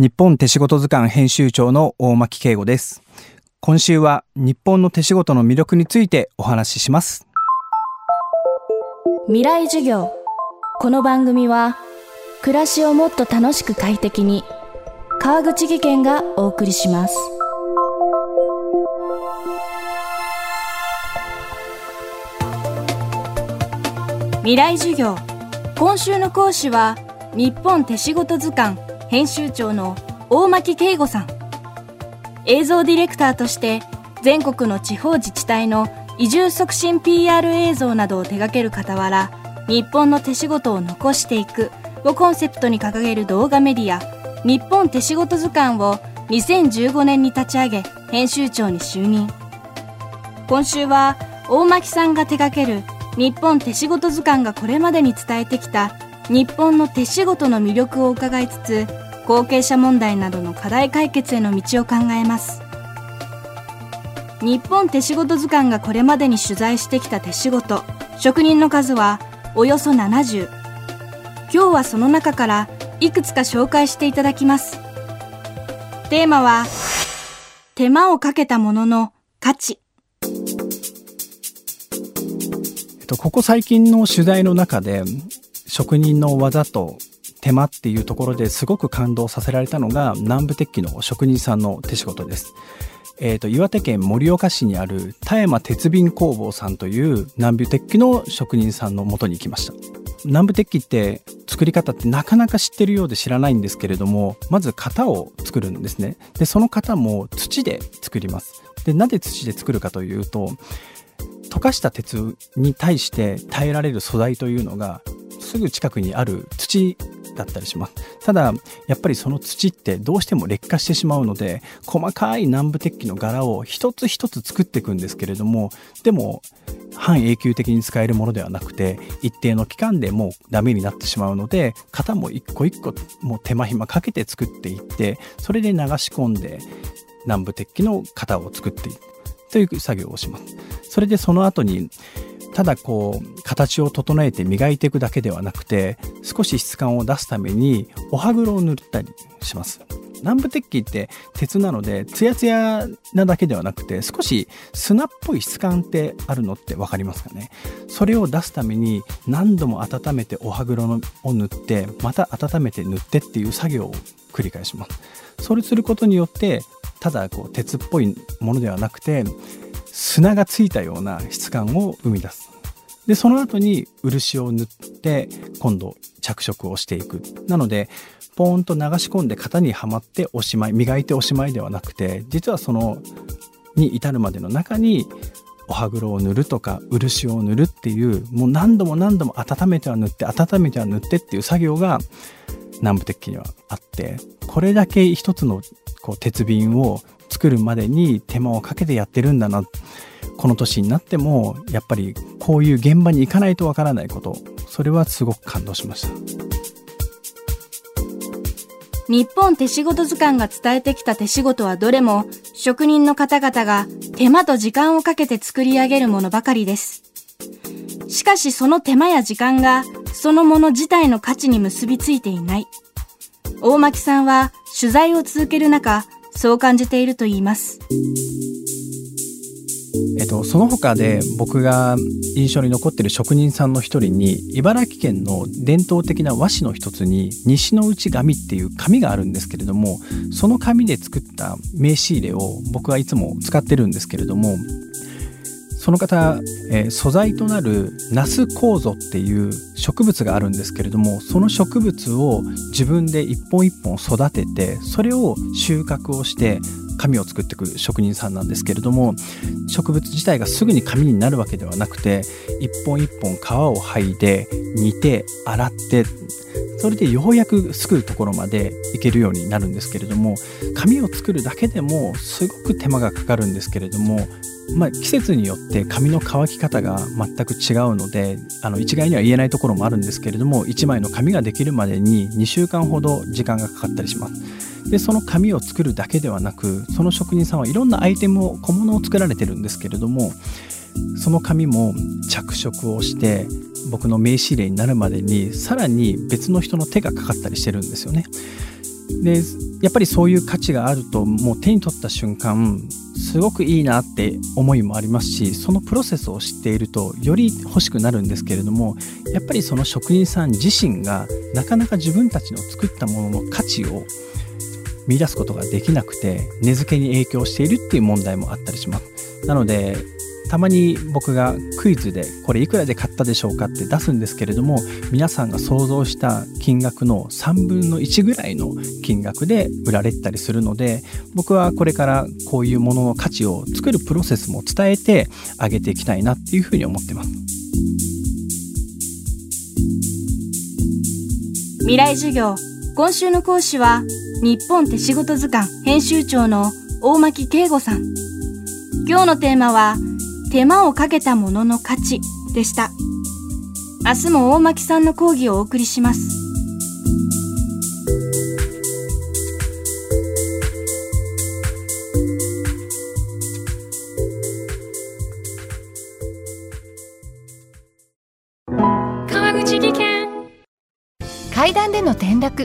日本手仕事図鑑編集長の大牧圭吾です。今週は日本の手仕事の魅力についてお話しします。未来授業。この番組は暮らしをもっと楽しく快適に川口義賢がお送りします。未来授業。今週の講師は日本手仕事図鑑編集長の大牧圭吾さん。映像ディレクターとして全国の地方自治体の移住促進 PR 映像などを手掛ける傍ら日本の手仕事を残していくをコンセプトに掲げる動画メディア日本手仕事図鑑を2015年に立ち上げ編集長に就任。今週は大牧さんが手掛ける日本手仕事図鑑がこれまでに伝えてきた日本の手仕事の魅力を伺いつつ後継者問題などの課題解決への道を考えます。日本手仕事図鑑がこれまでに取材してきた手仕事職人の数はおよそ70今日はその中からいくつか紹介していただきます。テーマは手間をかけたものの価値。ここ最近の取材の中で職人の技と手間っていうところですごく感動させられたのが南部鉄器の職人さんの手仕事です。えーと、岩手県盛岡市にある田山鉄瓶工房さんという南部鉄器の職人さんのもとに行きました。南部鉄器って作り方ってなかなか知ってるようで知らないんですけれどもまず型を作るんですね。でその型も土で作ります。でなぜ土で作るかというと溶かした鉄に対して耐えられる素材というのがすぐ近くにある土だったりします。ただやっぱりその土ってどうしても劣化してしまうので細かい南部鉄器の柄を一つ一つ作っていくんですけれどもでも半永久的に使えるものではなくて一定の期間でもうダメになってしまうので型も一個一個もう手間暇かけて作っていってそれで流し込んで南部鉄器の型を作っていくという作業をします。それでその後にただこう形を整えて磨いていくだけではなくて少し質感を出すためにお歯黒を塗ったりします。南部鉄器って鉄なのでツヤツヤなだけではなくて少し砂っぽい質感ってあるのって分かりますかね。それを出すために何度も温めてお歯黒を塗ってまた温めて塗ってっていう作業を繰り返します。それすることによってただこう鉄っぽいものではなくて砂がついたような質感を生み出す。でその後に漆を塗って今度着色をしていく。なのでポーンと流し込んで型にはまっておしまい磨いておしまいではなくて実はそのに至るまでの中にお歯黒を塗るとか漆を塗るっていうもう何度も何度も温めては塗って温めては塗ってっていう作業が南部鉄器にはあってこれだけ一つのこう鉄瓶を作るまでに手間をかけてやってるんだなこの年になってもやっぱりこういう現場に行かないとわからないことそれはすごく感動しました。日本手仕事図鑑が伝えてきた手仕事はどれも職人の方々が手間と時間をかけて作り上げるものばかりです。しかしその手間や時間がそのもの自体の価値に結びついていない。大牧さんは取材を続ける中そう感じていると言います。えっと、その他で僕が印象に残ってる職人さんの一人に茨城県の伝統的な和紙の一つに西の内紙っていう紙があるんですけれどもその紙で作った名刺入れを僕はいつも使ってるんですけれどもその方、えー、素材となるナス構造っていう植物があるんですけれどもその植物を自分で一本一本育ててそれを収穫をして紙を作ってくる職人さんなんですけれども植物自体がすぐに紙になるわけではなくて一本一本皮を剥いで煮て洗ってそれでようやく作るところまでいけるようになるんですけれども紙を作るだけでもすごく手間がかかるんですけれどもまあ、季節によって紙の乾き方が全く違うのであの一概には言えないところもあるんですけれども1枚の紙ができるまでに2週間ほど時間がかかったりします。でその紙を作るだけではなくその職人さんはいろんなアイテムを小物を作られてるんですけれどもその紙も着色をして僕の名刺入れになるまでにさらに別の人の手がかかったりしてるんですよね。でやっぱりそういう価値があるともう手に取った瞬間すごくいいなって思いもありますしそのプロセスを知っているとより欲しくなるんですけれどもやっぱりその職人さん自身がなかなか自分たちの作ったものの価値を見出すことができなくて値付けに影響しているっていう問題もあったりします。なのでたまに僕がクイズでこれいくらで買ったでしょうかって出すんですけれども皆さんが想像した金額の3分の1ぐらいの金額で売られたりするので僕はこれからこういうものの価値を作るプロセスも伝えてあげていきたいなっていうふうに思ってます。未来授業。今週の講師は日本手仕事図鑑編集長の大巻慶吾さん今日のテーマは手間をかけたものの価値でした。明日も大巻さんの講義をお送りします。川口技研階段での転落